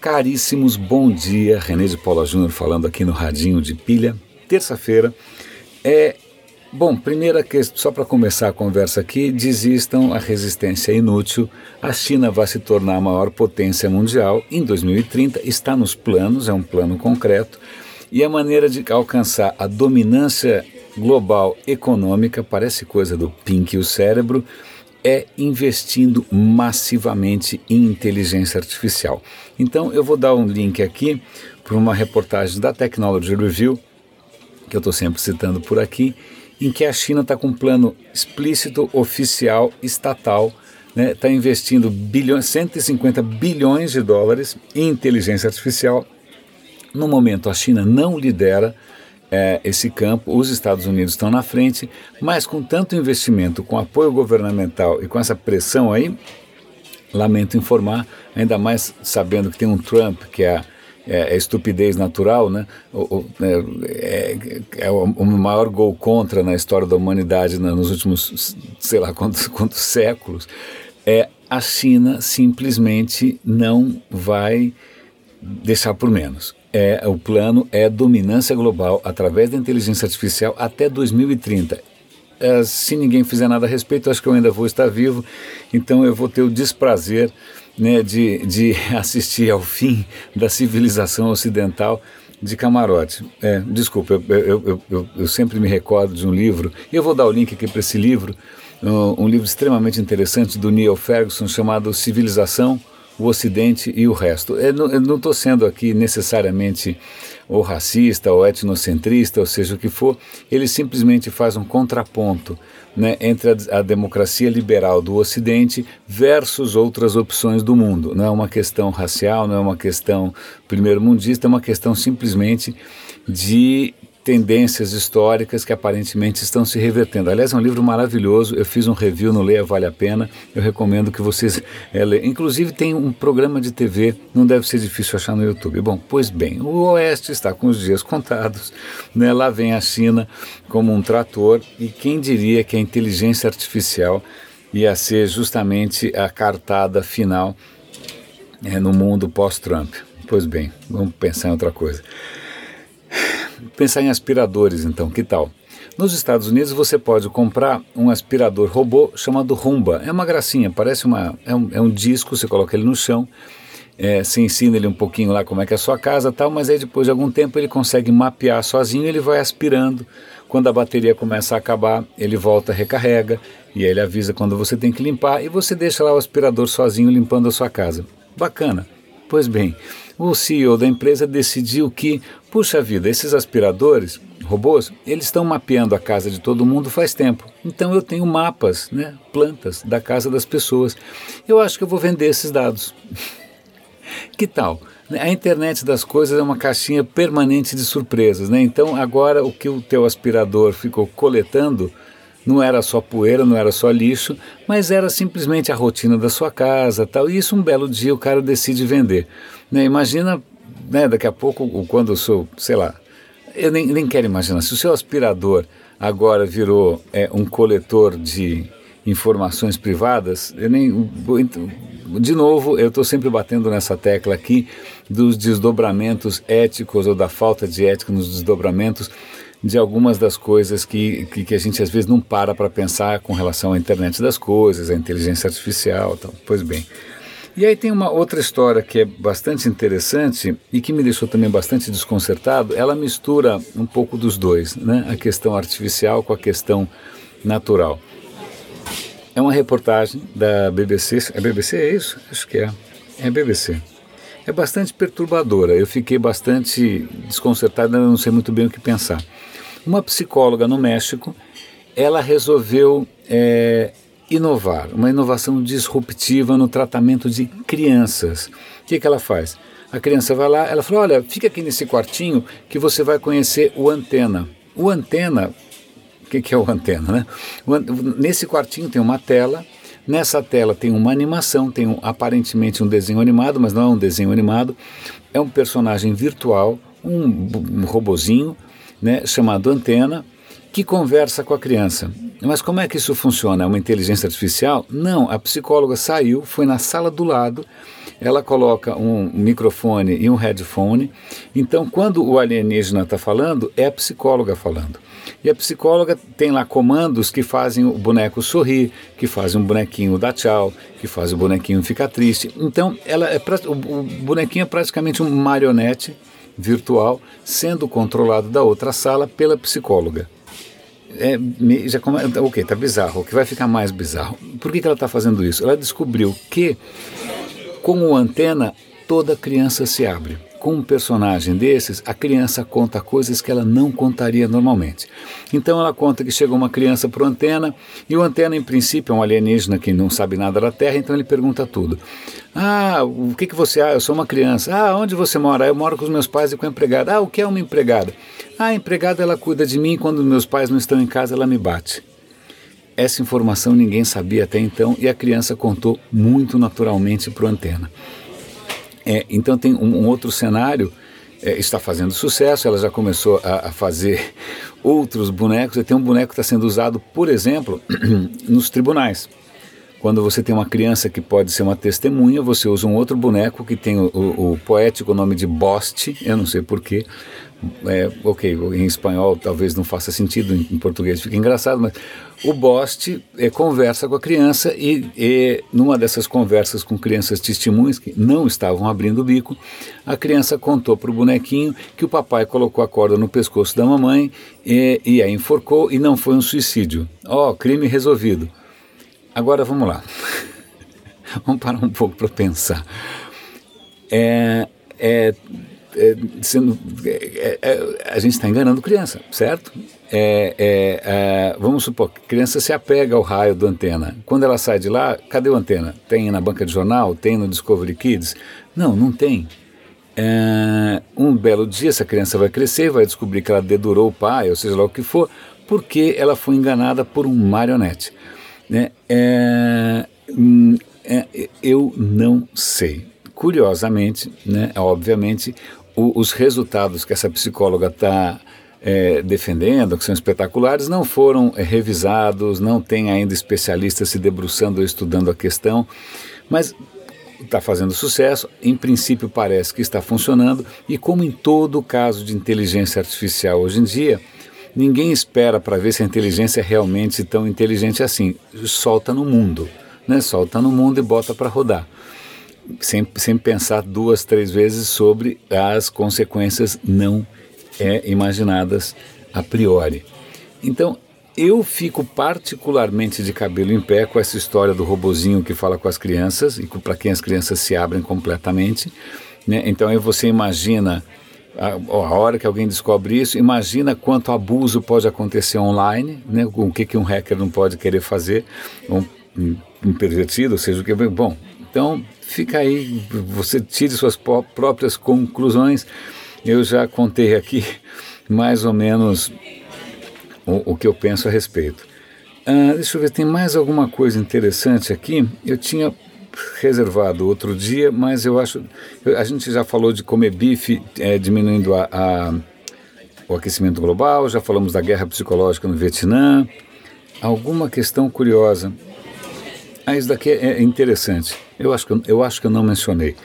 Caríssimos, bom dia. René de Paula Júnior falando aqui no Radinho de Pilha. Terça-feira. É. Bom, primeira questão, só para começar a conversa aqui, desistam a resistência inútil. A China vai se tornar a maior potência mundial em 2030, está nos planos, é um plano concreto. E a maneira de alcançar a dominância global econômica, parece coisa do Pink e o cérebro, é investindo massivamente em inteligência artificial. Então eu vou dar um link aqui para uma reportagem da Technology Review, que eu estou sempre citando por aqui, em que a China está com um plano explícito, oficial, estatal, está né, tá investindo bilhões, 150 bilhões de dólares em inteligência artificial. No momento, a China não lidera é, esse campo, os Estados Unidos estão na frente, mas com tanto investimento, com apoio governamental e com essa pressão aí, lamento informar, ainda mais sabendo que tem um Trump que é é, é estupidez natural, né? O, o, é, é, é o, o, maior gol contra na história da humanidade né, nos últimos, sei lá quantos, quantos séculos. É, a China simplesmente não vai deixar por menos é, o plano é dominância global através da inteligência artificial até 2030. É, se ninguém fizer nada a respeito, acho que eu ainda vou estar vivo, então eu vou ter o desprazer né, de, de assistir ao fim da civilização ocidental de camarote. É, desculpa, eu, eu, eu, eu, sempre me recordo de um livro, e eu vou dar o link aqui para esse livro, um, um livro extremamente interessante do Neil Ferguson chamado Civilização o Ocidente e o resto. Eu não estou sendo aqui necessariamente ou racista ou etnocentrista, ou seja o que for, ele simplesmente faz um contraponto né, entre a, a, democracia liberal do Ocidente versus outras opções do mundo. Não é uma questão racial, não é uma questão primeiro-mundista, é uma questão simplesmente de tendências históricas que aparentemente estão se revertendo. Aliás, é um livro maravilhoso. Eu fiz um review no Leia Vale a Pena. Eu recomendo que vocês é, leiam. Inclusive, tem um programa de TV, não deve ser difícil achar no YouTube. Bom, pois bem, o Oeste está com os dias contados. Né? Lá vem a China como um trator. E quem diria que a inteligência artificial ia ser justamente a cartada final é, no mundo pós-Trump? Pois bem, vamos pensar em outra coisa. Pensar em aspiradores, então, que tal? Nos Estados Unidos você pode comprar um aspirador robô chamado Rumba. É uma gracinha, parece uma. É um, é um disco, você coloca ele no chão, é, você ensina ele um pouquinho lá como é que é a sua casa tal, mas aí depois de algum tempo ele consegue mapear sozinho ele vai aspirando. Quando a bateria começa a acabar, ele volta, recarrega, e aí ele avisa quando você tem que limpar, e você deixa lá o aspirador sozinho limpando a sua casa. Bacana. Pois bem, o CEO da empresa decidiu que, puxa vida, esses aspiradores, robôs, eles estão mapeando a casa de todo mundo faz tempo. Então eu tenho mapas, né, plantas da casa das pessoas. Eu acho que eu vou vender esses dados. que tal? A internet das coisas é uma caixinha permanente de surpresas, né? Então agora o que o teu aspirador ficou coletando não era só poeira, não era só lixo, mas era simplesmente a rotina da sua casa, tal. E isso um belo dia o cara decide vender. Né? Imagina, né, daqui a pouco, quando eu sou, sei lá, eu nem, nem quero imaginar, se o seu aspirador agora virou é, um coletor de informações privadas, eu nem. De novo, eu estou sempre batendo nessa tecla aqui dos desdobramentos éticos ou da falta de ética nos desdobramentos de algumas das coisas que, que, que a gente às vezes não para para pensar com relação à internet das coisas, à inteligência artificial. Tal. Pois bem. E aí tem uma outra história que é bastante interessante e que me deixou também bastante desconcertado. Ela mistura um pouco dos dois, né? a questão artificial com a questão natural. É uma reportagem da BBC. É BBC é isso? Acho que é. É BBC. É bastante perturbadora. Eu fiquei bastante desconcertado, não sei muito bem o que pensar. Uma psicóloga no México, ela resolveu é, inovar, uma inovação disruptiva no tratamento de crianças. O que, que ela faz? A criança vai lá, ela fala: Olha, fica aqui nesse quartinho que você vai conhecer o antena. O antena, o que, que é o antena, né? O, nesse quartinho tem uma tela. Nessa tela tem uma animação, tem um, aparentemente um desenho animado, mas não é um desenho animado. É um personagem virtual, um, um robozinho né, chamado Antena, que conversa com a criança. Mas como é que isso funciona? É uma inteligência artificial? Não, a psicóloga saiu, foi na sala do lado, ela coloca um microfone e um headphone. Então, quando o alienígena está falando, é a psicóloga falando. E a psicóloga tem lá comandos que fazem o boneco sorrir, que fazem o bonequinho dar tchau, que fazem o bonequinho ficar triste. Então, ela é o bonequinho é praticamente um marionete virtual sendo controlado da outra sala pela psicóloga. É, já come, ok, tá bizarro. O que vai ficar mais bizarro? Por que, que ela está fazendo isso? Ela descobriu que com o antena toda criança se abre com um personagem desses, a criança conta coisas que ela não contaria normalmente. Então ela conta que chegou uma criança para o Antena, e o Antena, em princípio, é um alienígena que não sabe nada da Terra, então ele pergunta tudo. Ah, o que, que você é? Eu sou uma criança. Ah, onde você mora? Eu moro com os meus pais e com a empregada. Ah, o que é uma empregada? Ah, a empregada ela cuida de mim quando meus pais não estão em casa, ela me bate. Essa informação ninguém sabia até então e a criança contou muito naturalmente para o Antena. É, então tem um, um outro cenário, é, está fazendo sucesso, ela já começou a, a fazer outros bonecos, e tem um boneco que está sendo usado, por exemplo, nos tribunais. Quando você tem uma criança que pode ser uma testemunha, você usa um outro boneco que tem o, o, o poético nome de Boste, eu não sei porquê, é, ok, em espanhol talvez não faça sentido, em, português fica engraçado, mas o Boste é, conversa com a criança e, e, numa dessas conversas com crianças testemunhas que não estavam abrindo o bico, a criança contou para o bonequinho que o papai colocou a corda no pescoço da mamãe e, e a enforcou e não foi um suicídio. Ó, oh, crime resolvido. Agora vamos lá. vamos parar um pouco para pensar. É, é, é, sendo, é, é, a gente está enganando criança, certo? É, é, é, vamos supor a criança se apega ao raio do antena. Quando ela sai de lá, cadê o antena? Tem na banca de jornal? Tem no Discovery Kids? Não, não tem. um belo dia essa criança vai crescer, vai descobrir que ela dedurou o pai, ou seja lá o que for, porque ela foi enganada por um marionete. Né? Hum, eu não sei curiosamente, né, obviamente, o, os resultados que essa psicóloga está é, defendendo, que são espetaculares, não foram é, revisados, não tem ainda especialistas se debruçando ou estudando a questão, mas está fazendo sucesso, em princípio parece que está funcionando, e como em todo caso de inteligência artificial hoje em dia, ninguém espera para ver se a inteligência é realmente tão inteligente assim, solta no mundo, né? solta no mundo e bota para rodar sem, sem pensar duas, três vezes sobre as consequências não é, imaginadas a priori. Então, eu fico particularmente de cabelo em pé com essa história do robozinho que fala com as crianças e para quem as crianças se abrem completamente. Né? Então, aí você imagina a, a, hora que alguém descobre isso, imagina quanto abuso pode acontecer online, né? o que, que um hacker não pode querer fazer, um, um pervertido, seja o que. Bom, então fica aí, você tire suas próprias conclusões. Eu já contei aqui mais ou menos o, o que eu penso a respeito. Ah, deixa eu ver, tem mais alguma coisa interessante aqui? Eu tinha reservado outro dia, mas eu acho. A gente já falou de comer bife é, diminuindo a, a, o aquecimento global, já falamos da guerra psicológica no Vietnã. Alguma questão curiosa. Ah, isso daqui é interessante. Eu acho, que, eu acho que eu não mencionei.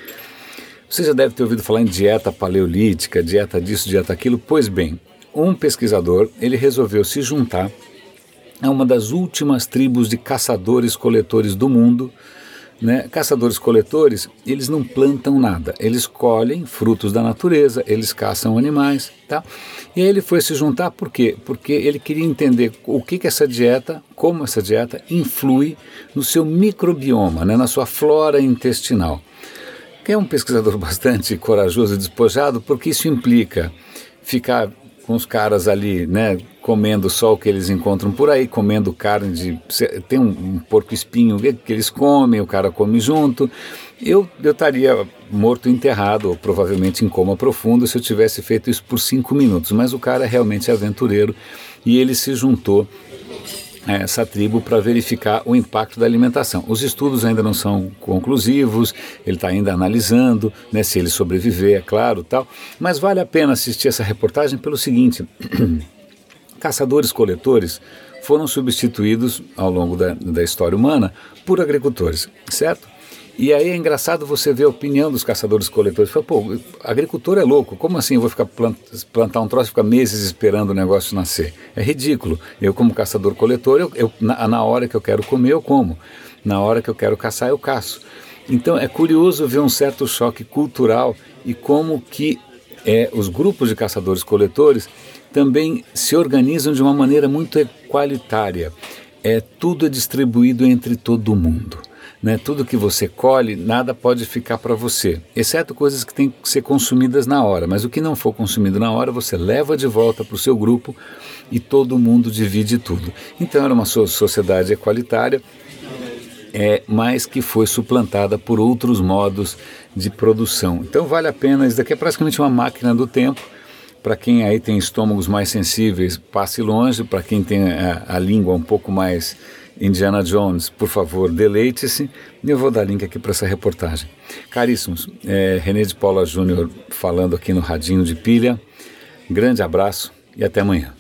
Você já deve ter ouvido falar em dieta paleolítica, dieta disso, dieta aquilo. Pois bem, um pesquisador ele resolveu se juntar a uma das últimas tribos de caçadores-coletores do mundo, né? Caçadores-coletores, eles não plantam nada, eles colhem frutos da natureza, eles caçam animais, tá? E aí ele foi se juntar por quê? Porque ele queria entender o que que essa dieta, como essa dieta influi no seu microbioma, né? na sua flora intestinal. Que é um pesquisador bastante corajoso e despojado, porque isso implica ficar com os caras ali, né, comendo só o que eles encontram por aí, comendo carne de. Tem um, um porco espinho que eles comem, o cara come junto. Eu estaria morto enterrado, ou provavelmente em coma profundo, se eu tivesse feito isso por cinco minutos. Mas o cara é realmente aventureiro e ele se juntou essa tribo para verificar o impacto da alimentação. Os estudos ainda não são conclusivos, ele está ainda analisando né, se ele sobreviver, é claro, tal. Mas vale a pena assistir essa reportagem pelo seguinte: caçadores-coletores foram substituídos ao longo da, da história humana por agricultores, certo? E aí é engraçado você ver a opinião dos caçadores-coletores. Fala, pô, agricultor é louco, como assim eu vou ficar plant, plantar um troço e ficar meses esperando o negócio nascer? É ridículo. Eu, como caçador-coletor, eu, eu, na, na hora que eu quero comer, eu como. Na hora que eu quero caçar, eu caço. Então é curioso ver um certo choque cultural e como que é, os grupos de caçadores-coletores também se organizam de uma maneira muito equalitária. É, tudo é distribuído entre todo mundo. Né? Tudo que você colhe, nada pode ficar para você, exceto coisas que têm que ser consumidas na hora. Mas o que não for consumido na hora, você leva de volta para o seu grupo e todo mundo divide tudo. Então era uma sociedade equalitária, é, mas que foi suplantada por outros modos de produção. Então vale a pena, isso daqui é praticamente uma máquina do tempo. Para quem aí tem estômagos mais sensíveis, passe longe. Para quem tem a, a língua um pouco mais Indiana Jones, por favor, deleite-se. E eu vou dar link aqui para essa reportagem. Caríssimos, é, René de Paula Júnior falando aqui no Radinho de Pilha. Grande abraço e até amanhã.